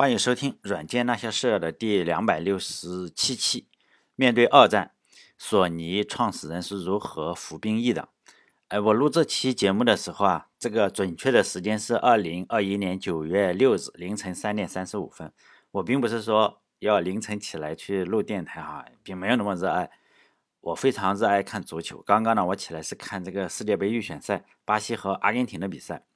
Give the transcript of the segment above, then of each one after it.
欢迎收听《软件那些事》的第两百六十七期。面对二战，索尼创始人是如何服兵役的？哎，我录这期节目的时候啊，这个准确的时间是二零二一年九月六日凌晨三点三十五分。我并不是说要凌晨起来去录电台哈，并没有那么热爱。我非常热爱看足球。刚刚呢，我起来是看这个世界杯预选赛，巴西和阿根廷的比赛。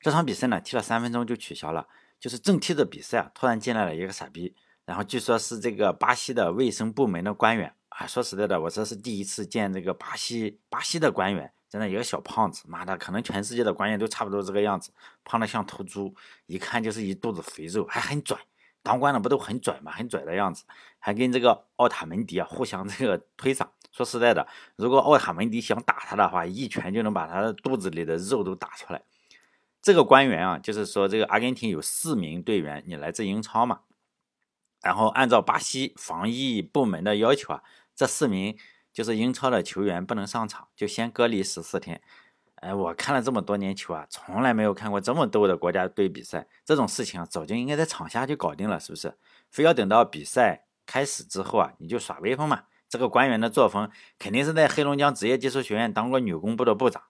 这场比赛呢，踢了三分钟就取消了。就是正踢的比赛啊，突然进来了一个傻逼，然后据说是这个巴西的卫生部门的官员啊。说实在的，我这是第一次见这个巴西巴西的官员，真的一个小胖子，妈的，可能全世界的官员都差不多这个样子，胖的像头猪，一看就是一肚子肥肉，还很拽。当官的不都很拽吗？很拽的样子，还跟这个奥塔门迪啊互相这个推搡。说实在的，如果奥塔门迪想打他的话，一拳就能把他的肚子里的肉都打出来。这个官员啊，就是说这个阿根廷有四名队员，你来自英超嘛？然后按照巴西防疫部门的要求啊，这四名就是英超的球员不能上场，就先隔离十四天。哎，我看了这么多年球啊，从来没有看过这么逗的国家队比赛。这种事情啊，早就应该在场下就搞定了，是不是？非要等到比赛开始之后啊，你就耍威风嘛？这个官员的作风，肯定是在黑龙江职业技术学院当过女工部的部长。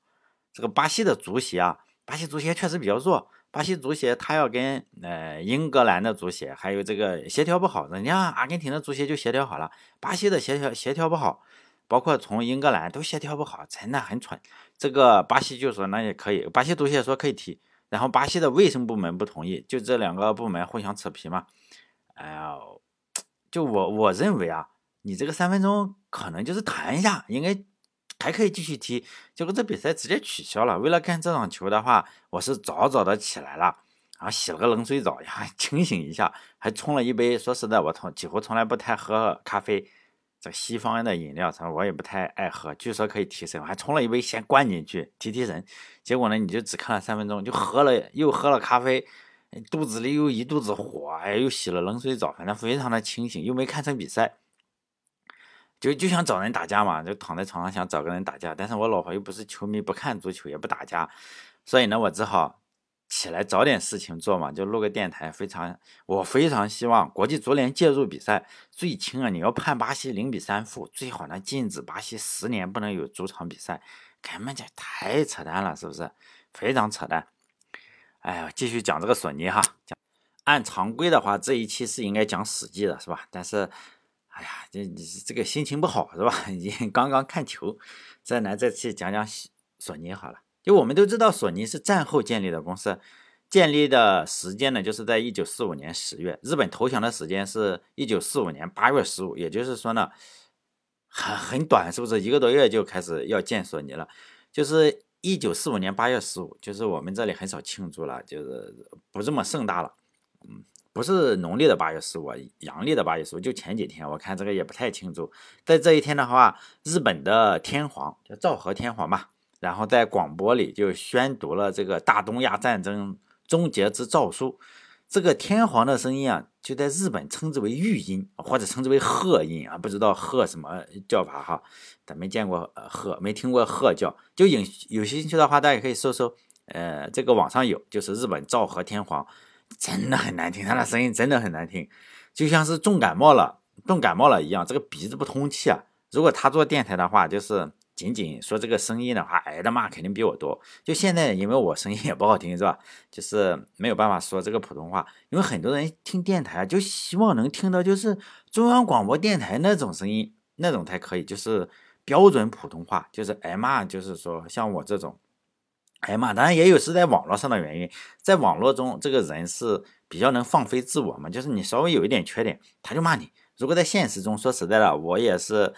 这个巴西的足协啊。巴西足协确实比较弱，巴西足协他要跟呃英格兰的足协还有这个协调不好，人家阿根廷的足协就协调好了，巴西的协调协调不好，包括从英格兰都协调不好，真的很蠢。这个巴西就说那也可以，巴西足协说可以踢，然后巴西的卫生部门不同意，就这两个部门互相扯皮嘛。哎呀，就我我认为啊，你这个三分钟可能就是谈一下，应该。还可以继续踢，结果这比赛直接取消了。为了看这场球的话，我是早早的起来了，然后洗了个冷水澡呀，清醒一下，还冲了一杯。说实在，我从几乎从来不太喝咖啡，这西方的饮料什么，我也不太爱喝。据说可以提神，还冲了一杯先灌进去提提神。结果呢，你就只看了三分钟，就喝了又喝了咖啡，肚子里又一肚子火，哎，又洗了冷水澡，反正非常的清醒，又没看成比赛。就就想找人打架嘛，就躺在床上想找个人打架，但是我老婆又不是球迷，不看足球也不打架，所以呢，我只好起来找点事情做嘛，就录个电台。非常，我非常希望国际足联介入比赛，最轻啊，你要判巴西零比三负，最好呢禁止巴西十年不能有主场比赛，根本就太扯淡了，是不是？非常扯淡。哎呀，继续讲这个索尼哈，讲按常规的话，这一期是应该讲史记的，是吧？但是。哎呀，这你这个心情不好是吧？你刚刚看球，再来再去讲讲索尼好了。就我们都知道，索尼是战后建立的公司，建立的时间呢，就是在一九四五年十月。日本投降的时间是一九四五年八月十五，也就是说呢，很很短，是不是一个多月就开始要建索尼了？就是一九四五年八月十五，就是我们这里很少庆祝了，就是不这么盛大了，嗯。不是农历的八月十五，阳历的八月十五，就前几天，我看这个也不太清楚。在这一天的话，日本的天皇叫昭和天皇嘛，然后在广播里就宣读了这个大东亚战争终结之诏书。这个天皇的声音啊，就在日本称之为御音，或者称之为鹤音啊，不知道鹤什么叫法哈，咱没见过鹤，没听过鹤叫。就有有兴趣的话，大家可以搜搜，呃，这个网上有，就是日本昭和天皇。真的很难听，他的声音真的很难听，就像是重感冒了、重感冒了一样，这个鼻子不通气啊。如果他做电台的话，就是仅仅说这个声音的话，挨的骂肯定比我多。就现在，因为我声音也不好听，是吧？就是没有办法说这个普通话，因为很多人听电台就希望能听到就是中央广播电台那种声音，那种才可以，就是标准普通话，就是挨骂，就是说像我这种。哎呀妈！当然也有是在网络上的原因，在网络中这个人是比较能放飞自我嘛，就是你稍微有一点缺点，他就骂你。如果在现实中，说实在的，我也是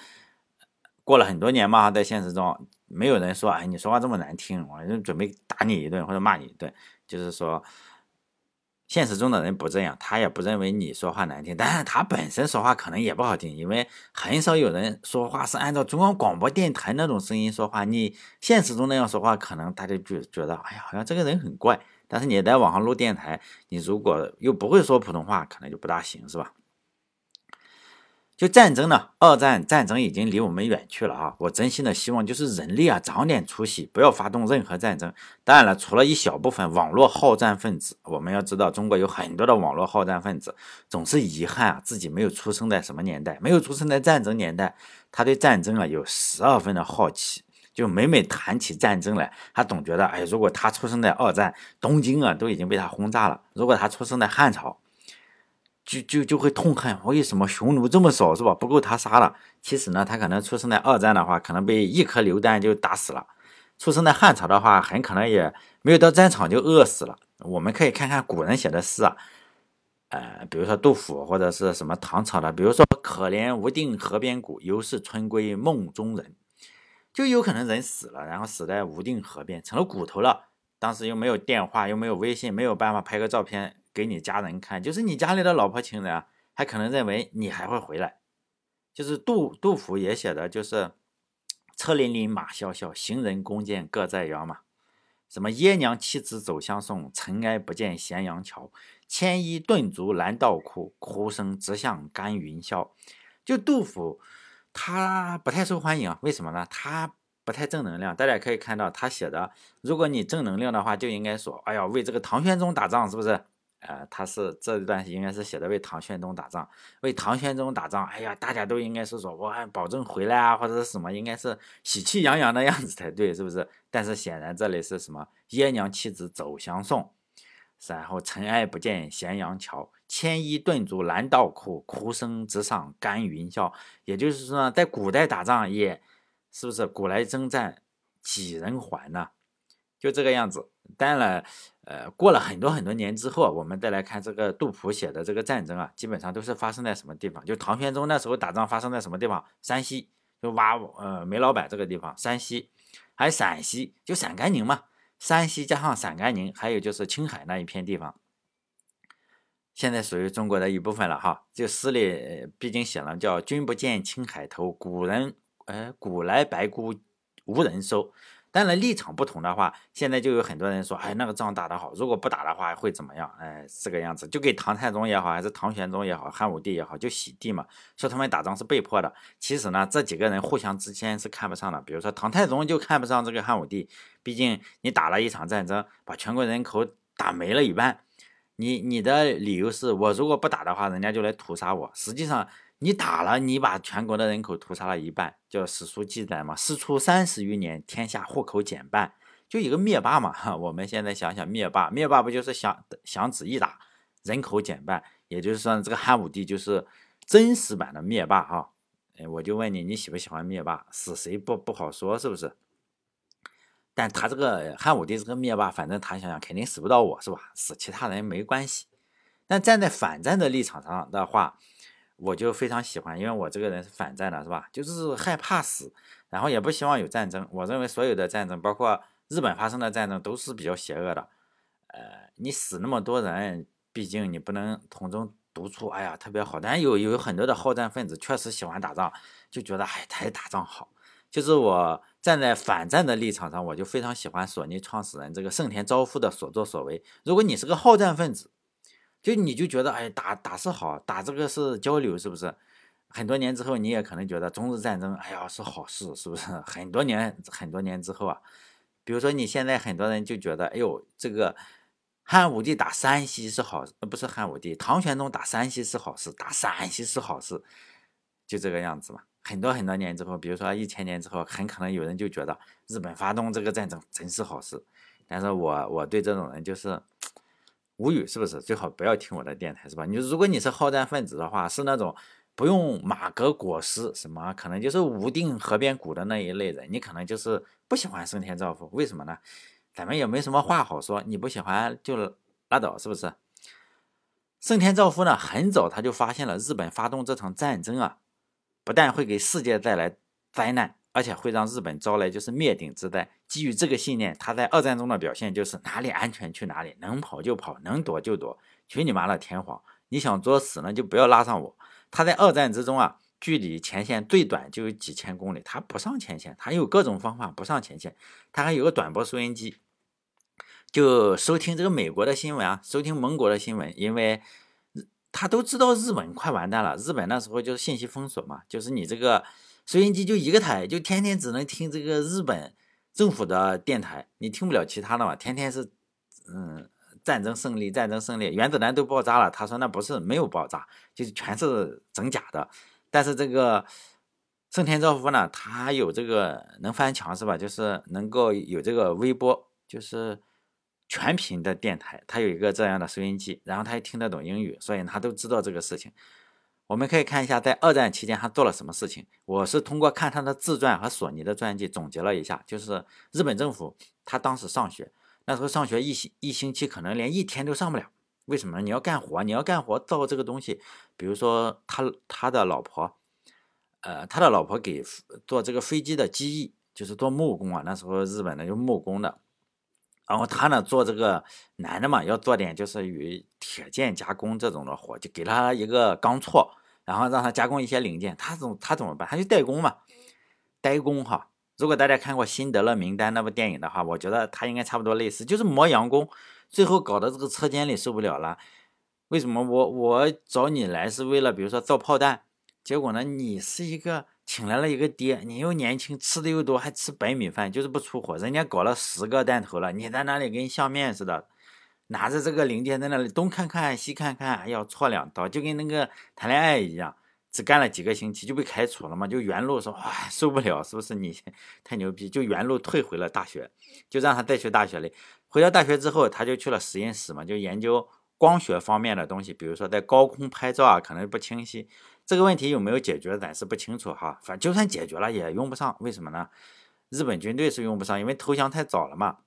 过了很多年嘛，在现实中没有人说，哎，你说话这么难听，我就准备打你一顿或者骂你一顿，就是说。现实中的人不这样，他也不认为你说话难听，但是他本身说话可能也不好听，因为很少有人说话是按照中央广播电台那种声音说话。你现实中那样说话，可能大家就觉得，哎呀，好像这个人很怪。但是你在网上录电台，你如果又不会说普通话，可能就不大行，是吧？就战争呢，二战战争已经离我们远去了啊！我真心的希望就是人类啊长点出息，不要发动任何战争。当然了，除了一小部分网络好战分子，我们要知道中国有很多的网络好战分子，总是遗憾啊自己没有出生在什么年代，没有出生在战争年代，他对战争啊有十二分的好奇，就每每谈起战争来，他总觉得哎，如果他出生在二战，东京啊都已经被他轰炸了；如果他出生在汉朝。就就就会痛恨为什么匈奴这么少是吧？不够他杀了。其实呢，他可能出生在二战的话，可能被一颗榴弹就打死了；出生在汉朝的话，很可能也没有到战场就饿死了。我们可以看看古人写的诗啊，呃，比如说杜甫或者是什么唐朝的，比如说“可怜无定河边骨，犹是春归梦中人”，就有可能人死了，然后死在无定河边，成了骨头了。当时又没有电话，又没有微信，没有办法拍个照片。给你家人看，就是你家里的老婆情人啊，还可能认为你还会回来。就是杜杜甫也写的，就是车辚辚，马萧萧，行人弓箭各在腰嘛。什么爷娘妻子走相送，尘埃不见咸阳桥。牵衣顿足拦道哭，哭声直向干云霄。就杜甫，他不太受欢迎，为什么呢？他不太正能量。大家可以看到他写的，如果你正能量的话，就应该说，哎呀，为这个唐玄宗打仗，是不是？呃，他是这一段应该是写的为唐玄宗打仗，为唐玄宗打仗。哎呀，大家都应该是说，我还保证回来啊，或者是什么，应该是喜气洋洋的样子才对，是不是？但是显然这里是什么？爷娘妻子走相送，然后尘埃不见咸阳桥，牵衣顿足拦道哭，哭声直上干云霄。也就是说，在古代打仗也是不是古来征战几人还呢？就这个样子。当然了。呃，过了很多很多年之后，我们再来看这个杜甫写的这个战争啊，基本上都是发生在什么地方？就唐玄宗那时候打仗发生在什么地方？山西，就挖呃煤老板这个地方，山西，还有陕西，就陕甘宁嘛。山西加上陕甘宁，还有就是青海那一片地方，现在属于中国的一部分了哈。就诗里毕竟写了叫“君不见青海头，古人呃古来白骨无人收”。当然，立场不同的话，现在就有很多人说，哎，那个仗打得好，如果不打的话会怎么样？哎，这个样子，就给唐太宗也好，还是唐玄宗也好，汉武帝也好，就洗地嘛，说他们打仗是被迫的。其实呢，这几个人互相之间是看不上的。比如说唐太宗就看不上这个汉武帝，毕竟你打了一场战争，把全国人口打没了一半，你你的理由是我如果不打的话，人家就来屠杀我。实际上。你打了，你把全国的人口屠杀了一半，叫史书记载嘛？师出三十余年，天下户口减半，就一个灭霸嘛。哈，我们现在想想，灭霸，灭霸不就是想想旨一打，人口减半？也就是说，这个汉武帝就是真实版的灭霸哈。哎，我就问你，你喜不喜欢灭霸？死谁不不好说，是不是？但他这个汉武帝这个灭霸，反正他想想肯定死不到我是吧？死其他人没关系。但站在反战的立场上的话，我就非常喜欢，因为我这个人是反战的，是吧？就是害怕死，然后也不希望有战争。我认为所有的战争，包括日本发生的战争，都是比较邪恶的。呃，你死那么多人，毕竟你不能从中读出，哎呀，特别好。但有有很多的好战分子确实喜欢打仗，就觉得哎，才打仗好。就是我站在反战的立场上，我就非常喜欢索尼创始人这个盛田昭夫的所作所为。如果你是个好战分子，就你就觉得哎打打是好打这个是交流是不是？很多年之后你也可能觉得中日战争哎呀是好事是不是？很多年很多年之后啊，比如说你现在很多人就觉得哎呦这个汉武帝打山西是好不是汉武帝唐玄宗打山西是好事打陕西是好事，就这个样子嘛。很多很多年之后，比如说一千年之后，很可能有人就觉得日本发动这个战争真是好事。但是我我对这种人就是。无语是不是？最好不要听我的电台是吧？你如果你是好战分子的话，是那种不用马革裹尸，什么可能就是无定河边骨的那一类人，你可能就是不喜欢盛田昭夫。为什么呢？咱们也没什么话好说，你不喜欢就拉倒，是不是？盛田昭夫呢，很早他就发现了日本发动这场战争啊，不但会给世界带来灾难。而且会让日本招来就是灭顶之灾。基于这个信念，他在二战中的表现就是哪里安全去哪里，能跑就跑，能躲就躲，去你妈的天皇！你想作死呢，就不要拉上我。他在二战之中啊，距离前线最短就有几千公里，他不上前线，他有各种方法不上前线。他还有个短波收音机，就收听这个美国的新闻啊，收听盟国的新闻，因为他都知道日本快完蛋了。日本那时候就是信息封锁嘛，就是你这个收音机就一个台，就天天只能听这个日本政府的电台，你听不了其他的嘛。天天是，嗯，战争胜利，战争胜利，原子弹都爆炸了。他说那不是没有爆炸，就是全是整假的。但是这个盛田昭夫呢，他有这个能翻墙是吧？就是能够有这个微波，就是。全频的电台，他有一个这样的收音机，然后他也听得懂英语，所以他都知道这个事情。我们可以看一下，在二战期间他做了什么事情。我是通过看他的自传和索尼的传记总结了一下，就是日本政府他当时上学，那时候上学一星一星期可能连一天都上不了。为什么？你要干活，你要干活造这个东西，比如说他他的老婆，呃，他的老婆给做这个飞机的机翼，就是做木工啊。那时候日本的就木工的。然后他呢做这个男的嘛，要做点就是与铁件加工这种的活，就给他一个钢锉，然后让他加工一些零件。他怎他怎么办？他就代工嘛，代工哈。如果大家看过《辛德勒名单》那部电影的话，我觉得他应该差不多类似，就是磨洋工，最后搞得这个车间里受不了了。为什么我我找你来是为了比如说造炮弹，结果呢你是一个。请来了一个爹，你又年轻，吃的又多，还吃白米饭，就是不出火。人家搞了十个弹头了，你在那里跟相面似的，拿着这个零件在那里东看看西看看，要戳两刀，就跟那个谈恋爱一样，只干了几个星期就被开除了嘛。就原路说，哇，受不了，是不是你太牛逼？就原路退回了大学，就让他再去大学里。回到大学之后，他就去了实验室嘛，就研究光学方面的东西，比如说在高空拍照啊，可能不清晰。这个问题有没有解决，暂时不清楚哈。反正就算解决了，也用不上。为什么呢？日本军队是用不上，因为投降太早了嘛。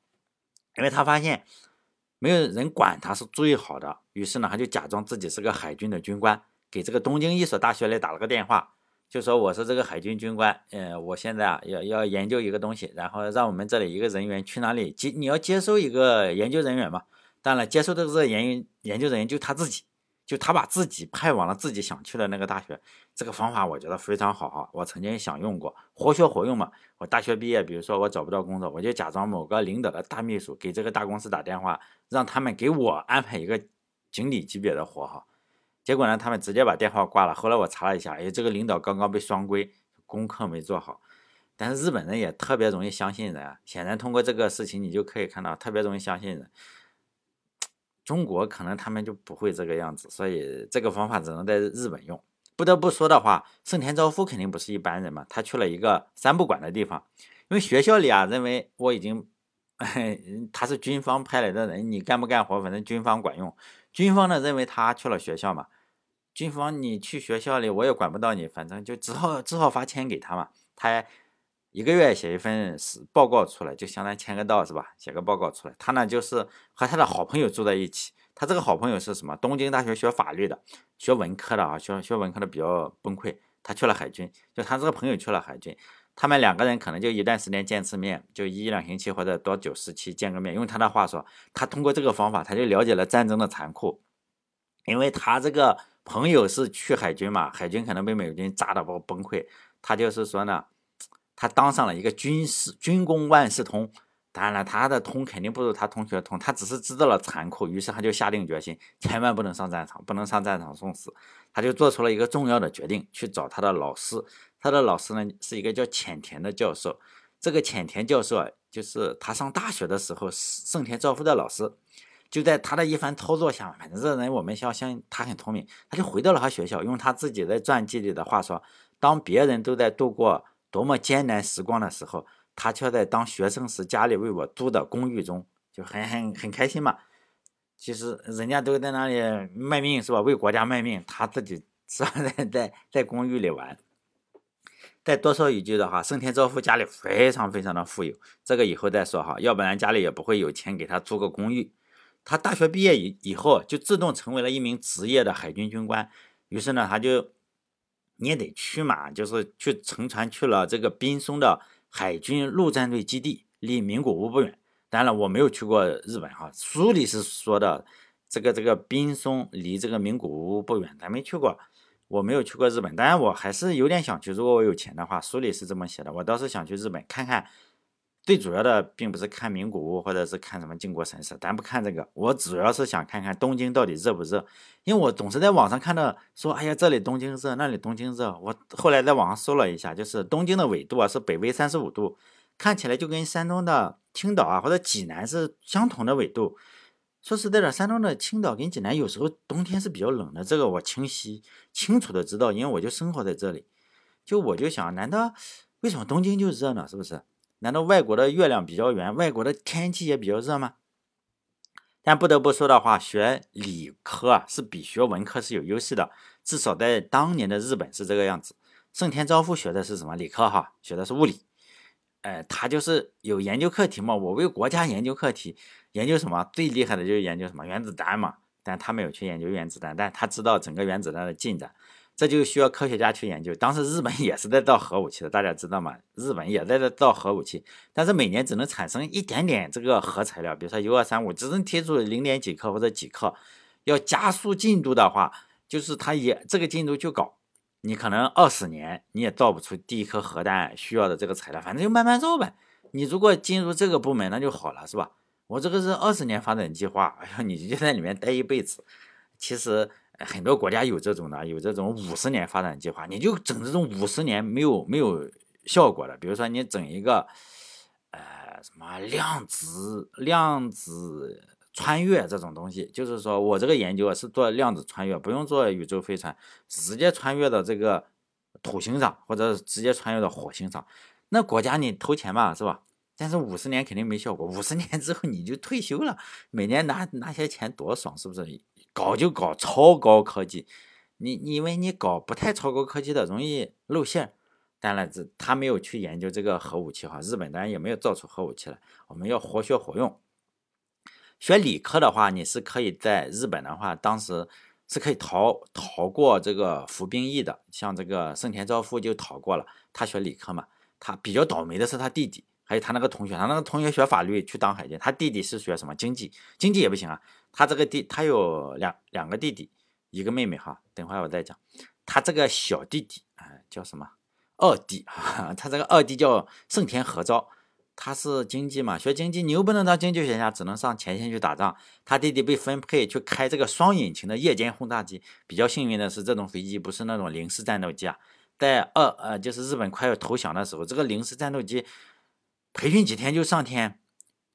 因为他发现没有人管他是最好的，于是呢，他就假装自己是个海军的军官，给这个东京一所大学里打了个电话，就说我是这个海军军官，嗯，我现在啊要要研究一个东西，然后让我们这里一个人员去哪里接，你要接收一个研究人员嘛。当然，接收的这个研研究人员就他自己。就他把自己派往了自己想去的那个大学，这个方法我觉得非常好哈。我曾经想用过，活学活用嘛。我大学毕业，比如说我找不到工作，我就假装某个领导的大秘书，给这个大公司打电话，让他们给我安排一个经理级别的活哈。结果呢，他们直接把电话挂了。后来我查了一下，哎，这个领导刚刚被双规，功课没做好。但是日本人也特别容易相信人啊，显然通过这个事情，你就可以看到特别容易相信人。中国可能他们就不会这个样子，所以这个方法只能在日本用。不得不说的话，盛田昭夫肯定不是一般人嘛，他去了一个三不管的地方，因为学校里啊认为我已经，他是军方派来的人，你干不干活，反正军方管用。军方呢认为他去了学校嘛，军方你去学校里我也管不到你，反正就只好只好发钱给他嘛，他。一个月写一份报告出来，就相当于签个到是吧？写个报告出来。他呢就是和他的好朋友住在一起。他这个好朋友是什么？东京大学学法律的，学文科的啊，学学文科的比较崩溃。他去了海军，就他这个朋友去了海军。他们两个人可能就一段时间见次面，就一两星期或者多久时期见个面。用他的话说，他通过这个方法，他就了解了战争的残酷。因为他这个朋友是去海军嘛，海军可能被美军炸的不崩溃。他就是说呢。他当上了一个军事军工万事通，当然了，他的通肯定不如他同学通，他只是知道了残酷，于是他就下定决心，千万不能上战场，不能上战场送死，他就做出了一个重要的决定，去找他的老师，他的老师呢是一个叫浅田的教授，这个浅田教授啊，就是他上大学的时候盛田昭夫的老师，就在他的一番操作下，反正这人我们相信他很聪明，他就回到了他学校，用他自己的传记里的话说，当别人都在度过。多么艰难时光的时候，他却在当学生时家里为我租的公寓中，就很很很开心嘛。其实人家都在那里卖命是吧？为国家卖命，他自己 是吧？在在在公寓里玩。再多说一句的话，盛田昭夫家里非常非常的富有，这个以后再说哈，要不然家里也不会有钱给他租个公寓。他大学毕业以以后，就自动成为了一名职业的海军军官。于是呢，他就。你也得去嘛，就是去乘船去了这个滨松的海军陆战队基地，离名古屋不远。当然了，我没有去过日本哈，书里是说的这个这个滨松离这个名古屋不远，咱没去过，我没有去过日本。当然，我还是有点想去，如果我有钱的话，书里是这么写的，我倒是想去日本看看最主要的并不是看名古屋或者是看什么靖国神社，咱不看这个。我主要是想看看东京到底热不热，因为我总是在网上看到说，哎呀，这里东京热，那里东京热。我后来在网上搜了一下，就是东京的纬度啊是北纬三十五度，看起来就跟山东的青岛啊或者济南是相同的纬度。说实在的，山东的青岛跟济南有时候冬天是比较冷的，这个我清晰清楚的知道，因为我就生活在这里。就我就想，难道为什么东京就热呢？是不是？难道外国的月亮比较圆，外国的天气也比较热吗？但不得不说的话，学理科是比学文科是有优势的，至少在当年的日本是这个样子。盛田昭夫学的是什么理科？哈，学的是物理。哎，他就是有研究课题嘛。我为国家研究课题，研究什么？最厉害的就是研究什么原子弹嘛。但他没有去研究原子弹，但他知道整个原子弹的进展。这就需要科学家去研究。当时日本也是在造核武器的，大家知道吗？日本也在这造核武器，但是每年只能产生一点点这个核材料，比如说铀二三五，只能提出零点几克或者几克。要加速进度的话，就是它也这个进度就搞，你可能二十年你也造不出第一颗核弹需要的这个材料，反正就慢慢造呗。你如果进入这个部门，那就好了，是吧？我这个是二十年发展计划，哎呀，你就在里面待一辈子，其实。很多国家有这种的，有这种五十年发展计划，你就整这种五十年没有没有效果的，比如说你整一个，呃，什么量子量子穿越这种东西，就是说我这个研究啊是做量子穿越，不用做宇宙飞船，直接穿越到这个土星上，或者直接穿越到火星上，那国家你投钱吧，是吧？但是五十年肯定没效果，五十年之后你就退休了，每年拿拿些钱多爽，是不是？搞就搞超高科技，你你因为你搞不太超高科技的容易露馅。当然，这他没有去研究这个核武器哈，日本当然也没有造出核武器来。我们要活学活用。学理科的话，你是可以在日本的话，当时是可以逃逃过这个服兵役的。像这个盛田昭夫就逃过了，他学理科嘛。他比较倒霉的是他弟弟。还有他那个同学，他那个同学学法律去当海军，他弟弟是学什么经济？经济也不行啊。他这个弟，他有两两个弟弟，一个妹妹哈。等会儿我再讲。他这个小弟弟啊，叫什么？二弟 哈，他这个二弟叫盛田和昭，他是经济嘛，学经济，你又不能当经济学家，只能上前线去打仗。他弟弟被分配去开这个双引擎的夜间轰炸机，比较幸运的是，这种飞机不是那种零式战斗机啊。在二呃，就是日本快要投降的时候，这个零式战斗机。培训几天就上天，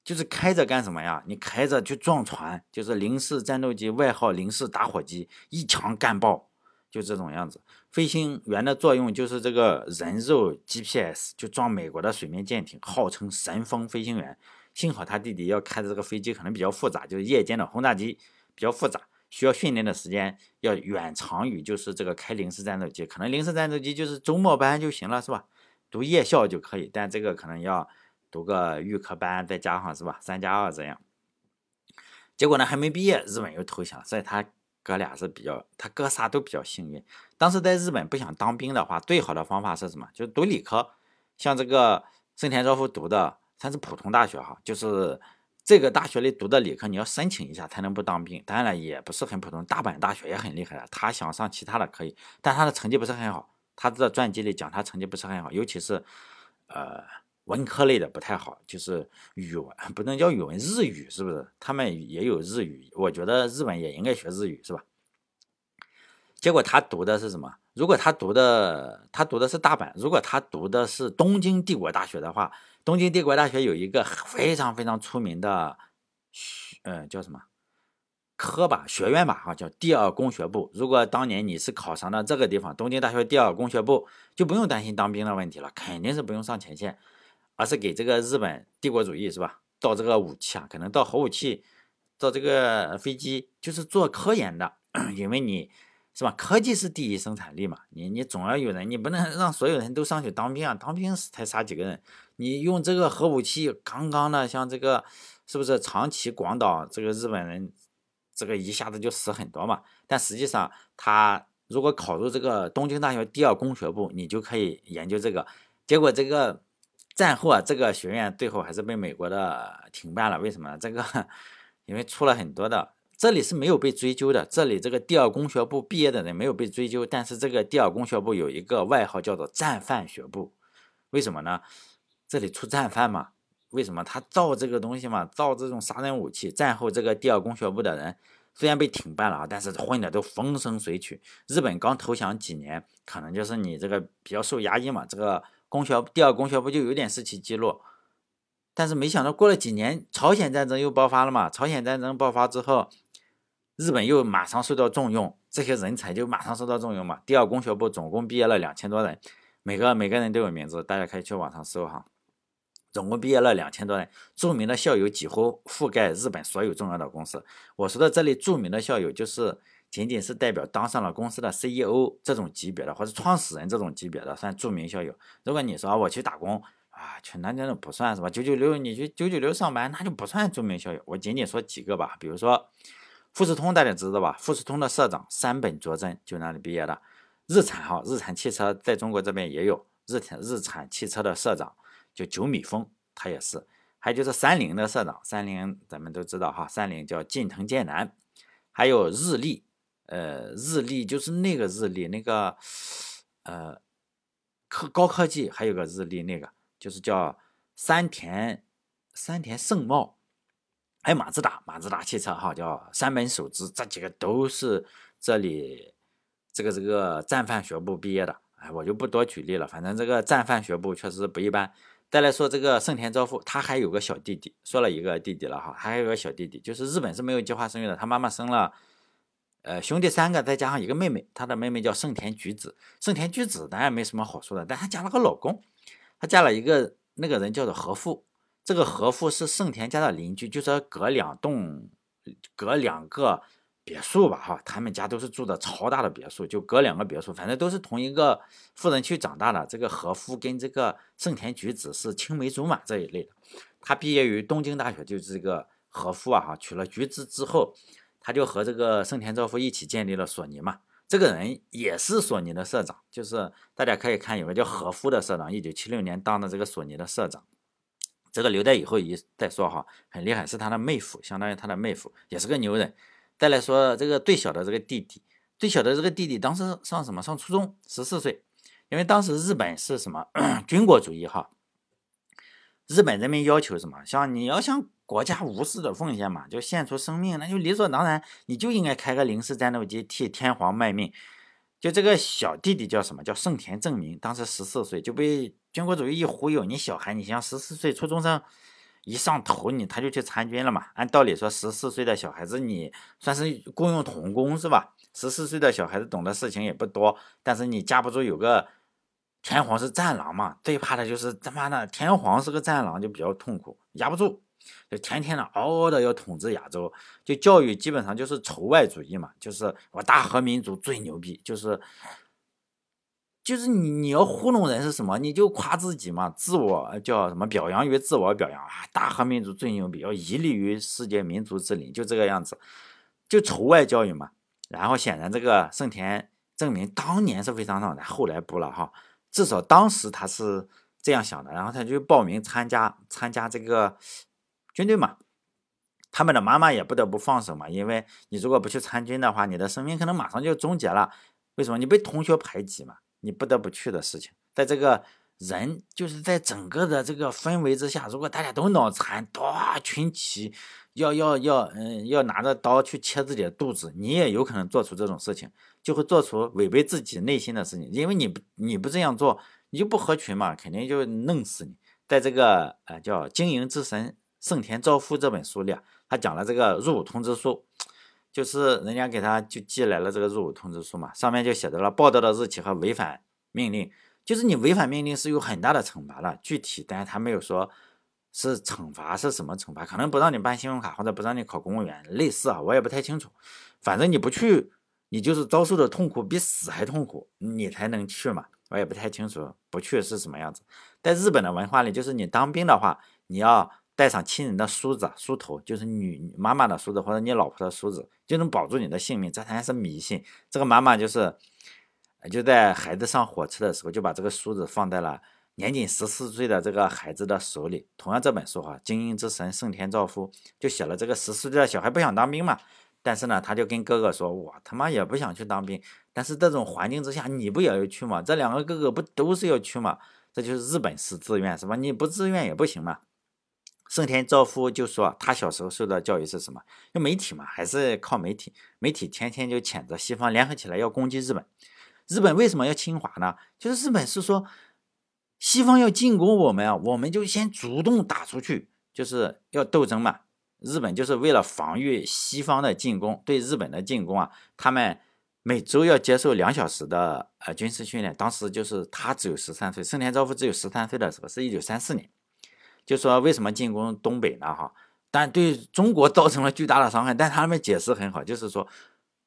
就是开着干什么呀？你开着去撞船，就是零式战斗机，外号零式打火机，一枪干爆，就这种样子。飞行员的作用就是这个人肉 GPS，就撞美国的水面舰艇，号称神风飞行员。幸好他弟弟要开的这个飞机可能比较复杂，就是夜间的轰炸机比较复杂，需要训练的时间要远长于就是这个开零式战斗机，可能零式战斗机就是周末班就行了，是吧？读夜校就可以，但这个可能要。读个预科班，再加上是吧，三加二这样。结果呢，还没毕业，日本又投降，所以他哥俩是比较，他哥仨都比较幸运。当时在日本不想当兵的话，最好的方法是什么？就是读理科。像这个盛田昭夫读的，他是普通大学哈，就是这个大学里读的理科，你要申请一下才能不当兵。当然了，也不是很普通，大阪大学也很厉害的。他想上其他的可以，但他的成绩不是很好。他的传记里讲他成绩不是很好，尤其是呃。文科类的不太好，就是语文 不能叫语文，日语是不是？他们也有日语，我觉得日本也应该学日语，是吧？结果他读的是什么？如果他读的他读的是大阪，如果他读的是东京帝国大学的话，东京帝国大学有一个非常非常出名的学，嗯，叫什么科吧学院吧，哈，叫第二工学部。如果当年你是考上了这个地方，东京大学第二工学部，就不用担心当兵的问题了，肯定是不用上前线。而是给这个日本帝国主义是吧？造这个武器啊，可能造核武器，造这个飞机，就是做科研的。因为你是吧？科技是第一生产力嘛。你你总要有人，你不能让所有人都上去当兵啊！当兵才杀几个人？你用这个核武器，刚刚呢像这个是不是长崎、广岛这个日本人，这个一下子就死很多嘛？但实际上，他如果考入这个东京大学第二工学部，你就可以研究这个。结果这个。战后啊，这个学院最后还是被美国的停办了。为什么呢？这个因为出了很多的，这里是没有被追究的。这里这个第二工学部毕业的人没有被追究，但是这个第二工学部有一个外号叫做“战犯学部”。为什么呢？这里出战犯嘛，为什么他造这个东西嘛？造这种杀人武器。战后这个第二工学部的人虽然被停办了啊，但是混的都风生水起。日本刚投降几年，可能就是你这个比较受压抑嘛，这个工学第二工学部就有点士气低落。但是没想到过了几年，朝鲜战争又爆发了嘛。朝鲜战争爆发之后，日本又马上受到重用，这些人才就马上受到重用嘛。第二工学部总共毕业了两千多人，每个每个人都有名字，大家可以去网上搜哈。总共毕业了两千多人，著名的校友几乎覆盖日本所有重要的公司。我说的这里著名的校友，就是仅仅是代表当上了公司的 CEO 这种级别的，或者创始人这种级别的算著名校友。如果你说我去打工啊，去那那种不算是吧？九九六你去九九六上班，那就不算著名校友。我仅仅说几个吧，比如说富士通大家知道吧？富士通的社长山本卓真就那里毕业的。日产哈，日产汽车在中国这边也有日产日产汽车的社长。就九米峰，他也是，还有就是三菱的社长，三菱咱们都知道哈，三菱叫近藤健男，还有日立，呃，日立就是那个日立，那个呃科高科技，还有个日立那个就是叫山田山田盛茂，还有马自达，马自达汽车哈叫山本守之，这几个都是这里这个这个战犯学部毕业的，哎，我就不多举例了，反正这个战犯学部确实不一般。再来说这个盛田昭夫，他还有个小弟弟，说了一个弟弟了哈，还有个小弟弟，就是日本是没有计划生育的，他妈妈生了，呃，兄弟三个，再加上一个妹妹，他的妹妹叫盛田菊子，盛田菊子当然没什么好说的，但她嫁了个老公，她嫁了一个那个人叫做和富，这个和富是盛田家的邻居，就是隔两栋，隔两个。别墅吧，哈，他们家都是住的超大的别墅，就隔两个别墅，反正都是同一个富人区长大的。这个和夫跟这个盛田菊子是青梅竹马这一类的。他毕业于东京大学，就是这个和夫啊，哈，娶了菊子之后，他就和这个盛田昭夫一起建立了索尼嘛。这个人也是索尼的社长，就是大家可以看有个叫和夫的社长，一九七六年当的这个索尼的社长。这个留在以后一再说哈，很厉害，是他的妹夫，相当于他的妹夫，也是个牛人。再来说这个最小的这个弟弟，最小的这个弟弟当时上什么？上初中，十四岁。因为当时日本是什么 军国主义哈，日本人民要求什么？像你要想国家无私的奉献嘛，就献出生命，那就理所当然，你就应该开个零式战斗机替天皇卖命。就这个小弟弟叫什么？叫盛田正明，当时十四岁就被军国主义一忽悠，你小孩，你像十四岁初中生。一上头你他就去参军了嘛？按道理说十四岁的小孩子你算是雇佣童工是吧？十四岁的小孩子懂的事情也不多，但是你架不住有个天皇是战狼嘛，最怕的就是他妈的天皇是个战狼就比较痛苦，压不住，就天天的嗷嗷的要统治亚洲，就教育基本上就是仇外主义嘛，就是我大和民族最牛逼，就是。就是你你要糊弄人是什么？你就夸自己嘛，自我叫什么表扬于自我表扬啊！大和民族最牛逼，要屹立于世界民族之林，就这个样子，就仇外教育嘛。然后显然这个盛田证明当年是非常上的，后来不了哈。至少当时他是这样想的，然后他就报名参加参加这个军队嘛。他们的妈妈也不得不放手嘛，因为你如果不去参军的话，你的生命可能马上就终结了。为什么？你被同学排挤嘛。你不得不去的事情，在这个人就是在整个的这个氛围之下，如果大家都脑残，多群起，要要要，嗯，要拿着刀去切自己的肚子，你也有可能做出这种事情，就会做出违背自己内心的事情，因为你你不这样做，你就不合群嘛，肯定就弄死你。在这个呃叫《经营之神盛田昭夫》这本书里啊，他讲了这个入伍通知书。就是人家给他就寄来了这个入伍通知书嘛，上面就写着了报道的日期和违反命令。就是你违反命令是有很大的惩罚的，具体但是他没有说是惩罚是什么惩罚，可能不让你办信用卡或者不让你考公务员，类似啊，我也不太清楚。反正你不去，你就是遭受的痛苦比死还痛苦，你才能去嘛，我也不太清楚不去是什么样子。在日本的文化里，就是你当兵的话，你要。带上亲人的梳子、梳头，就是女妈妈的梳子或者你老婆的梳子，就能保住你的性命。这才是迷信。这个妈妈就是，就在孩子上火车的时候，就把这个梳子放在了年仅十四岁的这个孩子的手里。同样，这本书哈，《精英之神圣田昭夫》就写了这个十四岁的小孩不想当兵嘛，但是呢，他就跟哥哥说：“我他妈也不想去当兵。”但是这种环境之下，你不也要去吗？这两个哥哥不都是要去吗？这就是日本式自愿是吧？你不自愿也不行嘛。盛田昭夫就说，他小时候受到教育是什么？用媒体嘛，还是靠媒体？媒体天天就谴责西方联合起来要攻击日本。日本为什么要侵华呢？就是日本是说，西方要进攻我们啊，我们就先主动打出去，就是要斗争嘛。日本就是为了防御西方的进攻，对日本的进攻啊，他们每周要接受两小时的呃军事训练。当时就是他只有十三岁，盛田昭夫只有十三岁的时候，是一九三四年。就说为什么进攻东北呢？哈，但对中国造成了巨大的伤害。但他们解释很好，就是说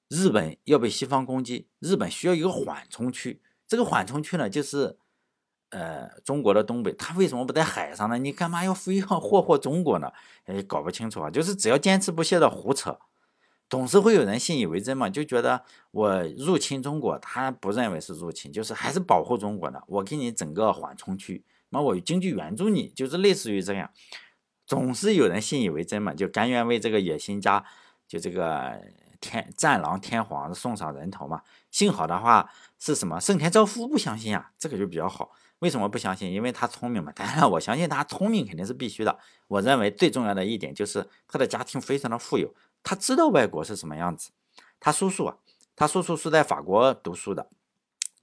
日本要被西方攻击，日本需要一个缓冲区。这个缓冲区呢，就是呃中国的东北。他为什么不在海上呢？你干嘛要非要霍霍中国呢？哎，搞不清楚啊。就是只要坚持不懈的胡扯，总是会有人信以为真嘛，就觉得我入侵中国，他不认为是入侵，就是还是保护中国的。我给你整个缓冲区。那我经济援助你，就是类似于这样，总是有人信以为真嘛，就甘愿为这个野心家，就这个天战狼天皇送上人头嘛。幸好的话是什么？盛田昭夫不相信啊，这个就比较好。为什么不相信？因为他聪明嘛。当然，我相信他聪明肯定是必须的。我认为最重要的一点就是他的家庭非常的富有，他知道外国是什么样子。他叔叔啊，他叔叔是在法国读书的。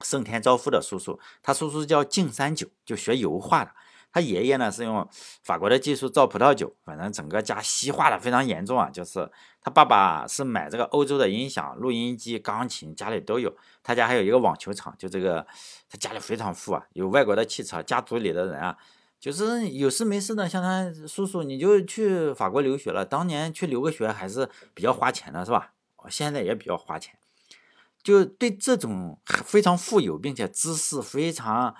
盛田昭夫的叔叔，他叔叔叫敬三九，就学油画的。他爷爷呢是用法国的技术造葡萄酒，反正整个家西化的非常严重啊。就是他爸爸是买这个欧洲的音响、录音机、钢琴，家里都有。他家还有一个网球场，就这个他家里非常富啊，有外国的汽车。家族里的人啊，就是有事没事的，像他叔叔，你就去法国留学了。当年去留个学还是比较花钱的，是吧？现在也比较花钱。就对这种非常富有并且知识非常，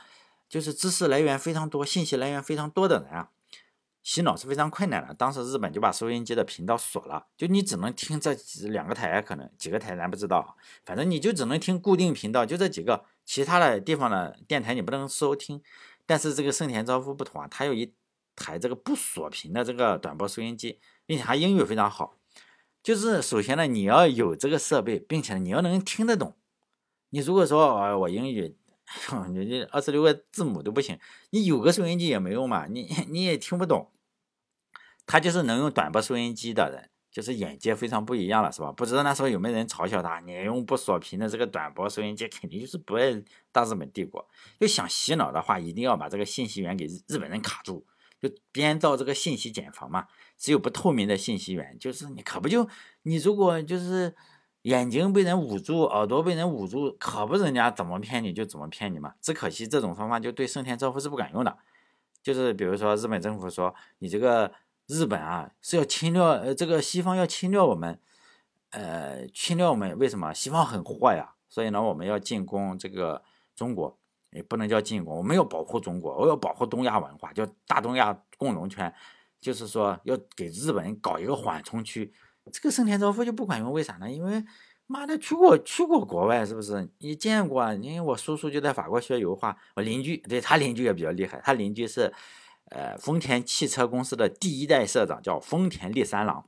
就是知识来源非常多、信息来源非常多的人啊，洗脑是非常困难的。当时日本就把收音机的频道锁了，就你只能听这两个台，可能几个台咱不知道，反正你就只能听固定频道，就这几个，其他的地方的电台你不能收听。但是这个盛田昭夫不同啊，他有一台这个不锁屏的这个短波收音机，并且他英语非常好。就是首先呢，你要有这个设备，并且你要能听得懂。你如果说啊，我英语，你这二十六个字母都不行，你有个收音机也没用嘛，你 你也听不懂。他就是能用短波收音机的人，就是眼界非常不一样了，是吧？不知道那时候有没有人嘲笑他，你用不锁屏的这个短波收音机，肯定就是不爱大日本帝国。就想洗脑的话，一定要把这个信息源给日本人卡住。就编造这个信息茧房嘛，只有不透明的信息源，就是你可不就你如果就是眼睛被人捂住，耳朵被人捂住，可不人家怎么骗你就怎么骗你嘛。只可惜这种方法就对盛田昭夫是不敢用的，就是比如说日本政府说你这个日本啊是要侵略，呃这个西方要侵略我们，呃侵略我们为什么？西方很坏呀，所以呢我们要进攻这个中国。也不能叫进攻，我们要保护中国，我要保护东亚文化，叫大东亚共荣圈，就是说要给日本搞一个缓冲区。这个盛田昭夫就不管用，为啥呢？因为妈的去过去过国外，是不是？你见过？因为我叔叔就在法国学油画，我邻居对他邻居也比较厉害，他邻居是呃丰田汽车公司的第一代社长，叫丰田利三郎，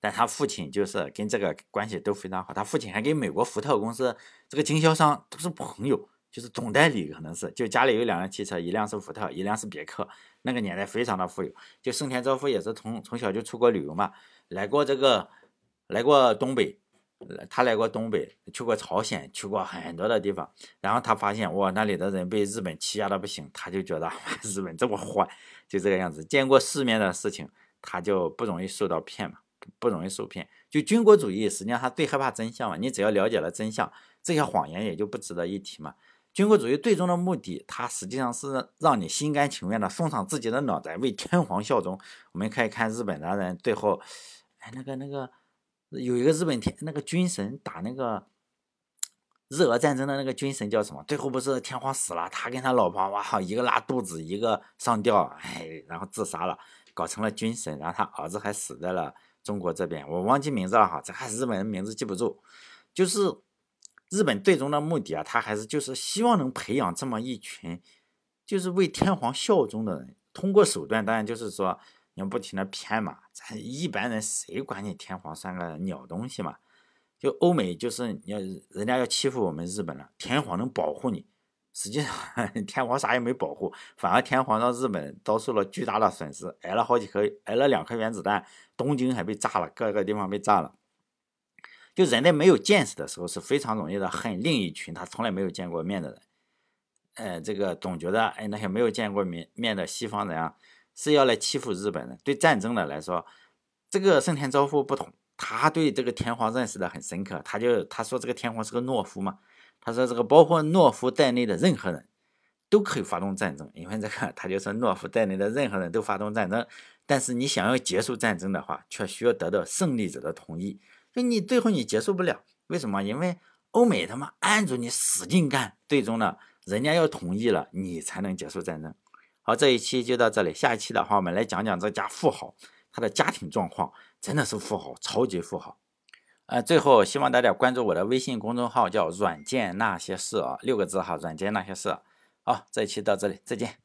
但他父亲就是跟这个关系都非常好，他父亲还跟美国福特公司这个经销商都是朋友。就是总代理可能是，就家里有两辆汽车，一辆是福特，一辆是别克。那个年代非常的富有。就盛田昭夫也是从从小就出国旅游嘛，来过这个，来过东北，他来过东北，去过朝鲜，去过很多的地方。然后他发现哇，那里的人被日本欺压的不行，他就觉得 日本这么坏，就这个样子。见过世面的事情，他就不容易受到骗嘛，不容易受骗。就军国主义，实际上他最害怕真相嘛。你只要了解了真相，这些谎言也就不值得一提嘛。军国主义最终的目的，它实际上是让你心甘情愿的送上自己的脑袋，为天皇效忠。我们可以看日本的人最后，哎，那个那个有一个日本天那个军神打那个日俄战争的那个军神叫什么？最后不是天皇死了，他跟他老婆哇，一个拉肚子，一个上吊，哎，然后自杀了，搞成了军神。然后他儿子还死在了中国这边，我忘记名字了哈，这还是日本人名字记不住，就是。日本最终的目的啊，他还是就是希望能培养这么一群，就是为天皇效忠的人。通过手段，当然就是说，你要不停的骗嘛。咱一般人谁管你天皇算个鸟东西嘛？就欧美就是你要人家要欺负我们日本了，天皇能保护你，实际上 天皇啥也没保护，反而天皇让日本遭受了巨大的损失，挨了好几颗，挨了两颗原子弹，东京还被炸了，各个地方被炸了。就人类没有见识的时候是非常容易的恨另一群他从来没有见过面的人，呃，这个总觉得哎那些没有见过面面的西方人啊是要来欺负日本人。对战争的来说，这个盛田昭夫不同，他对这个天皇认识的很深刻，他就他说这个天皇是个懦夫嘛，他说这个包括懦夫在内的任何人都可以发动战争，因为这个他就说懦夫在内的任何人都发动战争，但是你想要结束战争的话，却需要得到胜利者的同意。就你最后你结束不了，为什么？因为欧美他妈按住你使劲干，最终呢，人家要同意了，你才能结束战争。好，这一期就到这里，下一期的话，我们来讲讲这家富豪他的家庭状况，真的是富豪，超级富豪。呃，最后希望大家关注我的微信公众号，叫“软件那些事”啊，六个字哈，“软件那些事”。好，这一期到这里，再见。